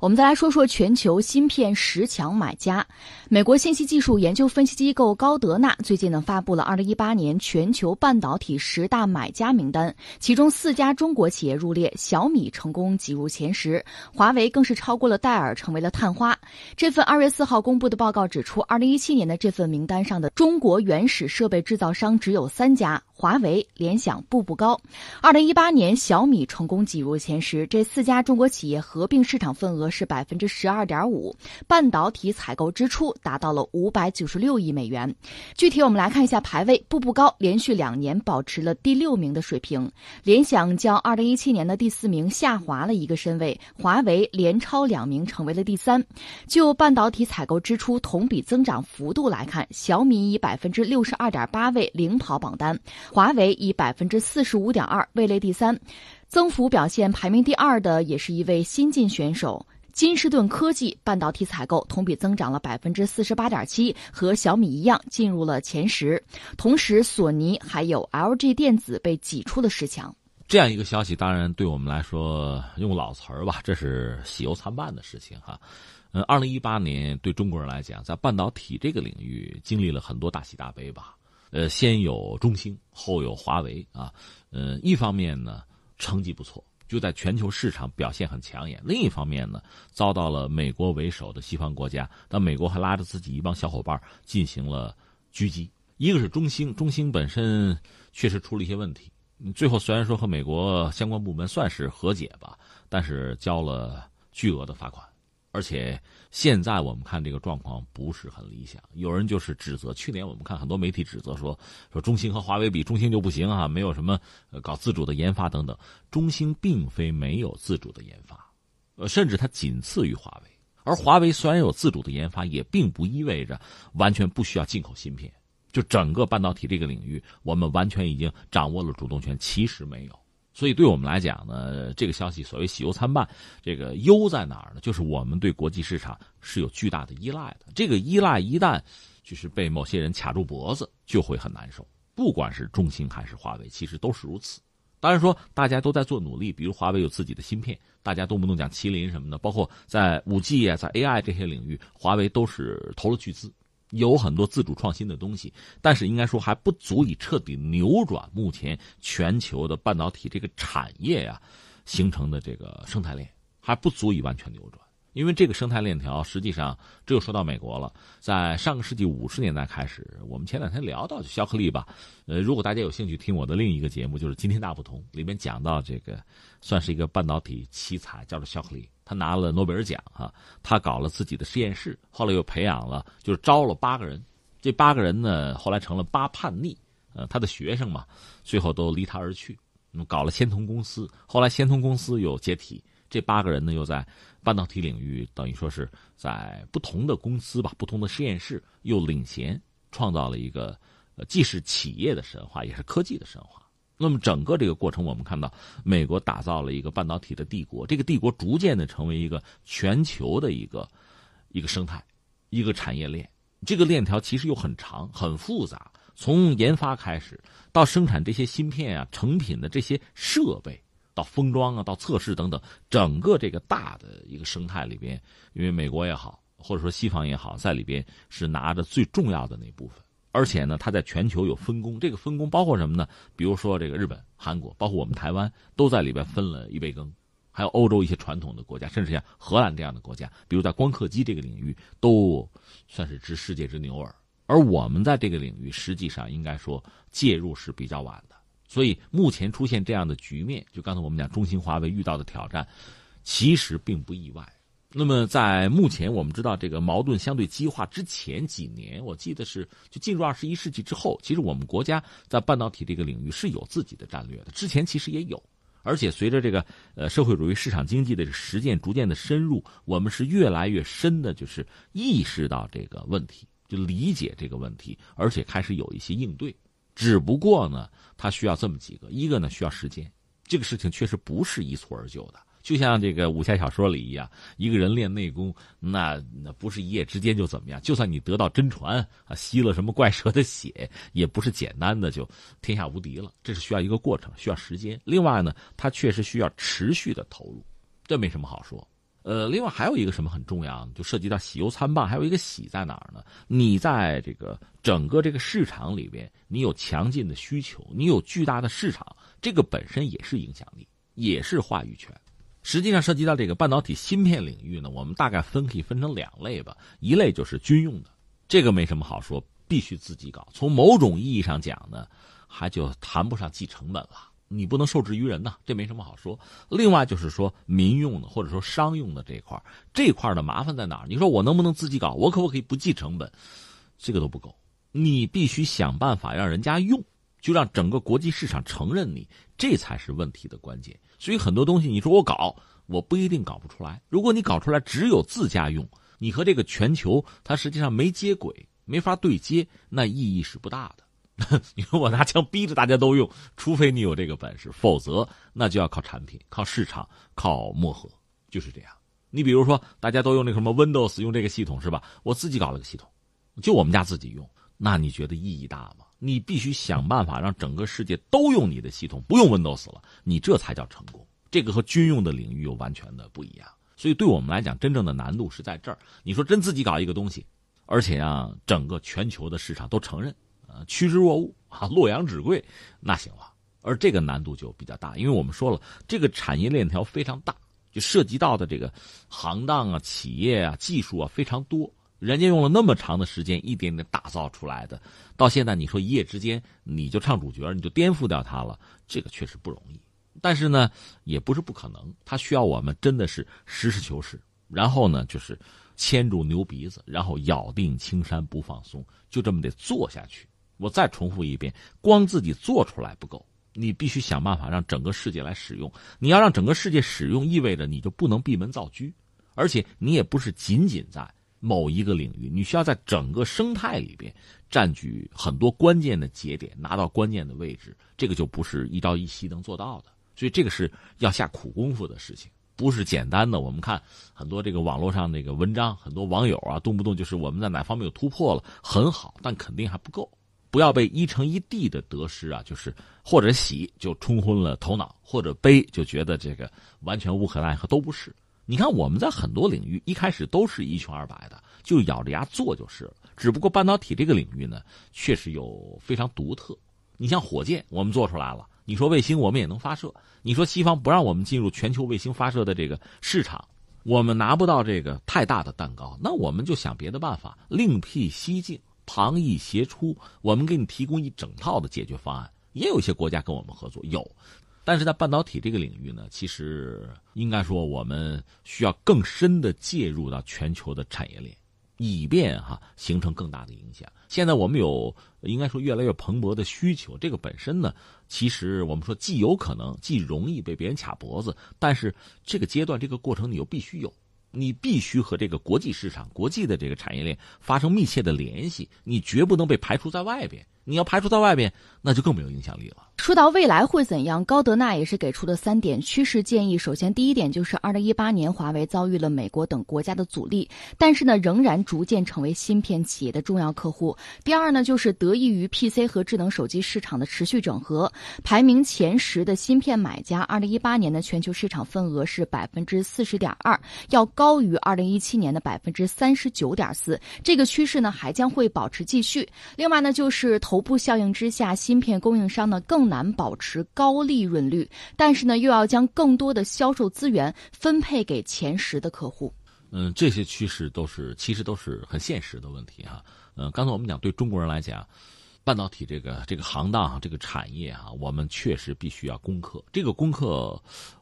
我们再来说说全球芯片十强买家。美国信息技术研究分析机构高德纳最近呢发布了二零一八年全球半导体十大买家名单，其中四家中国企业入列，小米成功挤入前十，华为更是超过了戴尔，成为了探花。这份二月四号公布的报告指出，二零一七年的这份名单上的中国原始设备制造商只有三家。华为、联想步步高。二零一八年，小米成功挤入前十，这四家中国企业合并市场份额是百分之十二点五，半导体采购支出达到了五百九十六亿美元。具体我们来看一下排位，步步高连续两年保持了第六名的水平，联想较二零一七年的第四名下滑了一个身位，华为连超两名成为了第三。就半导体采购支出同比增长幅度来看，小米以百分之六十二点八位领跑榜单。华为以百分之四十五点二位列第三，增幅表现排名第二的也是一位新晋选手金士顿科技，半导体采购同比增长了百分之四十八点七，和小米一样进入了前十。同时，索尼还有 LG 电子被挤出了十强。这样一个消息，当然对我们来说，用老词儿吧，这是喜忧参半的事情哈。嗯，二零一八年对中国人来讲，在半导体这个领域经历了很多大喜大悲吧。呃，先有中兴，后有华为啊。呃，一方面呢，成绩不错，就在全球市场表现很抢眼；另一方面呢，遭到了美国为首的西方国家，但美国还拉着自己一帮小伙伴进行了狙击。一个是中兴，中兴本身确实出了一些问题，最后虽然说和美国相关部门算是和解吧，但是交了巨额的罚款。而且现在我们看这个状况不是很理想，有人就是指责。去年我们看很多媒体指责说，说中兴和华为比，中兴就不行啊，没有什么搞自主的研发等等。中兴并非没有自主的研发，呃，甚至它仅次于华为。而华为虽然有自主的研发，也并不意味着完全不需要进口芯片。就整个半导体这个领域，我们完全已经掌握了主动权，其实没有。所以，对我们来讲呢，这个消息所谓喜忧参半。这个忧在哪儿呢？就是我们对国际市场是有巨大的依赖的。这个依赖一旦就是被某些人卡住脖子，就会很难受。不管是中兴还是华为，其实都是如此。当然说，大家都在做努力，比如华为有自己的芯片，大家动不动讲麒麟什么的，包括在五 G 啊，在 AI 这些领域，华为都是投了巨资。有很多自主创新的东西，但是应该说还不足以彻底扭转目前全球的半导体这个产业呀形成的这个生态链，还不足以完全扭转。因为这个生态链条，实际上只有说到美国了。在上个世纪五十年代开始，我们前两天聊到就肖克利吧。呃，如果大家有兴趣听我的另一个节目，就是《今天大不同》，里面讲到这个，算是一个半导体奇才，叫做肖克利。他拿了诺贝尔奖哈，他搞了自己的实验室，后来又培养了，就是招了八个人。这八个人呢，后来成了八叛逆，呃，他的学生嘛，最后都离他而去，搞了仙童公司。后来仙童公司又解体。这八个人呢，又在半导体领域，等于说是在不同的公司吧、不同的实验室，又领衔创造了一个，呃，既是企业的神话，也是科技的神话。那么整个这个过程，我们看到美国打造了一个半导体的帝国，这个帝国逐渐的成为一个全球的一个一个生态、一个产业链。这个链条其实又很长、很复杂，从研发开始到生产这些芯片啊、成品的这些设备。到封装啊，到测试等等，整个这个大的一个生态里边，因为美国也好，或者说西方也好，在里边是拿着最重要的那部分，而且呢，它在全球有分工。这个分工包括什么呢？比如说这个日本、韩国，包括我们台湾，都在里边分了一杯羹。还有欧洲一些传统的国家，甚至像荷兰这样的国家，比如在光刻机这个领域，都算是知世界之牛耳。而我们在这个领域，实际上应该说介入是比较晚的。所以目前出现这样的局面，就刚才我们讲中兴、华为遇到的挑战，其实并不意外。那么在目前我们知道这个矛盾相对激化之前几年，我记得是就进入二十一世纪之后，其实我们国家在半导体这个领域是有自己的战略的。之前其实也有，而且随着这个呃社会主义市场经济的实践逐渐的深入，我们是越来越深的，就是意识到这个问题，就理解这个问题，而且开始有一些应对。只不过呢，它需要这么几个，一个呢需要时间，这个事情确实不是一蹴而就的。就像这个武侠小说里一样，一个人练内功，那那不是一夜之间就怎么样。就算你得到真传啊，吸了什么怪蛇的血，也不是简单的就天下无敌了。这是需要一个过程，需要时间。另外呢，它确实需要持续的投入，这没什么好说。呃，另外还有一个什么很重要，就涉及到喜忧参半，还有一个喜在哪儿呢？你在这个整个这个市场里边，你有强劲的需求，你有巨大的市场，这个本身也是影响力，也是话语权。实际上涉及到这个半导体芯片领域呢，我们大概分可以分成两类吧，一类就是军用的，这个没什么好说，必须自己搞。从某种意义上讲呢，还就谈不上计成本了。你不能受制于人呐，这没什么好说。另外就是说民用的或者说商用的这一块这块的麻烦在哪？你说我能不能自己搞？我可不可以不计成本？这个都不够，你必须想办法让人家用，就让整个国际市场承认你，这才是问题的关键。所以很多东西你说我搞，我不一定搞不出来。如果你搞出来只有自家用，你和这个全球它实际上没接轨，没法对接，那意义是不大的。你说我拿枪逼着大家都用，除非你有这个本事，否则那就要靠产品、靠市场、靠磨合，就是这样。你比如说，大家都用那什么 Windows，用这个系统是吧？我自己搞了个系统，就我们家自己用，那你觉得意义大吗？你必须想办法让整个世界都用你的系统，不用 Windows 了，你这才叫成功。这个和军用的领域又完全的不一样。所以对我们来讲，真正的难度是在这儿。你说真自己搞一个东西，而且让整个全球的市场都承认。呃，趋之若鹜啊，洛阳纸贵，那行了。而这个难度就比较大，因为我们说了，这个产业链条非常大，就涉及到的这个行当啊、企业啊、技术啊非常多。人家用了那么长的时间，一点点打造出来的，到现在你说一夜之间你就唱主角，你就颠覆掉它了，这个确实不容易。但是呢，也不是不可能，它需要我们真的是实事求是，然后呢，就是牵住牛鼻子，然后咬定青山不放松，就这么得做下去。我再重复一遍，光自己做出来不够，你必须想办法让整个世界来使用。你要让整个世界使用，意味着你就不能闭门造车，而且你也不是仅仅在某一个领域，你需要在整个生态里边占据很多关键的节点，拿到关键的位置。这个就不是一朝一夕能做到的，所以这个是要下苦功夫的事情，不是简单的。我们看很多这个网络上那个文章，很多网友啊，动不动就是我们在哪方面有突破了，很好，但肯定还不够。不要被一城一地的得失啊，就是或者喜就冲昏了头脑，或者悲就觉得这个完全无可奈何，都不是。你看我们在很多领域一开始都是一穷二白的，就咬着牙做就是了。只不过半导体这个领域呢，确实有非常独特。你像火箭，我们做出来了；你说卫星，我们也能发射。你说西方不让我们进入全球卫星发射的这个市场，我们拿不到这个太大的蛋糕，那我们就想别的办法，另辟蹊径。旁逸斜出，我们给你提供一整套的解决方案。也有一些国家跟我们合作，有，但是在半导体这个领域呢，其实应该说我们需要更深的介入到全球的产业链，以便哈形成更大的影响。现在我们有应该说越来越蓬勃的需求，这个本身呢，其实我们说既有可能，既容易被别人卡脖子，但是这个阶段这个过程你又必须有。你必须和这个国际市场、国际的这个产业链发生密切的联系，你绝不能被排除在外边。你要排除在外边，那就更没有影响力了。说到未来会怎样，高德纳也是给出了三点趋势建议。首先，第一点就是二零一八年华为遭遇了美国等国家的阻力，但是呢，仍然逐渐成为芯片企业的重要客户。第二呢，就是得益于 PC 和智能手机市场的持续整合，排名前十的芯片买家，二零一八年的全球市场份额是百分之四十点二，要高于二零一七年的百分之三十九点四。这个趋势呢，还将会保持继续。另外呢，就是投不效应之下，芯片供应商呢更。难保持高利润率，但是呢，又要将更多的销售资源分配给前十的客户。嗯，这些趋势都是其实都是很现实的问题哈。嗯，刚才我们讲，对中国人来讲。半导体这个这个行当这个产业啊，我们确实必须要攻克。这个攻克，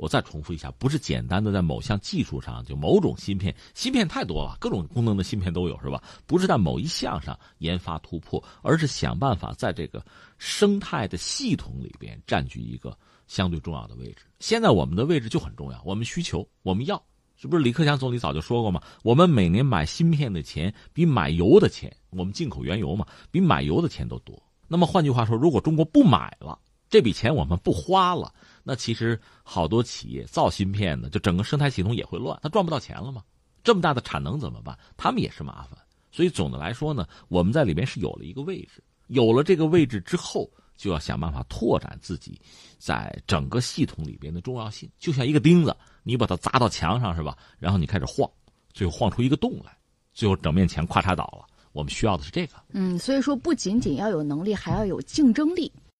我再重复一下，不是简单的在某项技术上，就某种芯片，芯片太多了，各种功能的芯片都有，是吧？不是在某一项上研发突破，而是想办法在这个生态的系统里边占据一个相对重要的位置。现在我们的位置就很重要，我们需求，我们要。是不是李克强总理早就说过吗？我们每年买芯片的钱比买油的钱，我们进口原油嘛，比买油的钱都多。那么换句话说，如果中国不买了，这笔钱我们不花了，那其实好多企业造芯片的，就整个生态系统也会乱，他赚不到钱了嘛？这么大的产能怎么办？他们也是麻烦。所以总的来说呢，我们在里边是有了一个位置，有了这个位置之后，就要想办法拓展自己在整个系统里边的重要性，就像一个钉子。你把它砸到墙上是吧？然后你开始晃，最后晃出一个洞来，最后整面墙咔嚓倒了。我们需要的是这个。嗯，所以说不仅仅要有能力，还要有竞争力。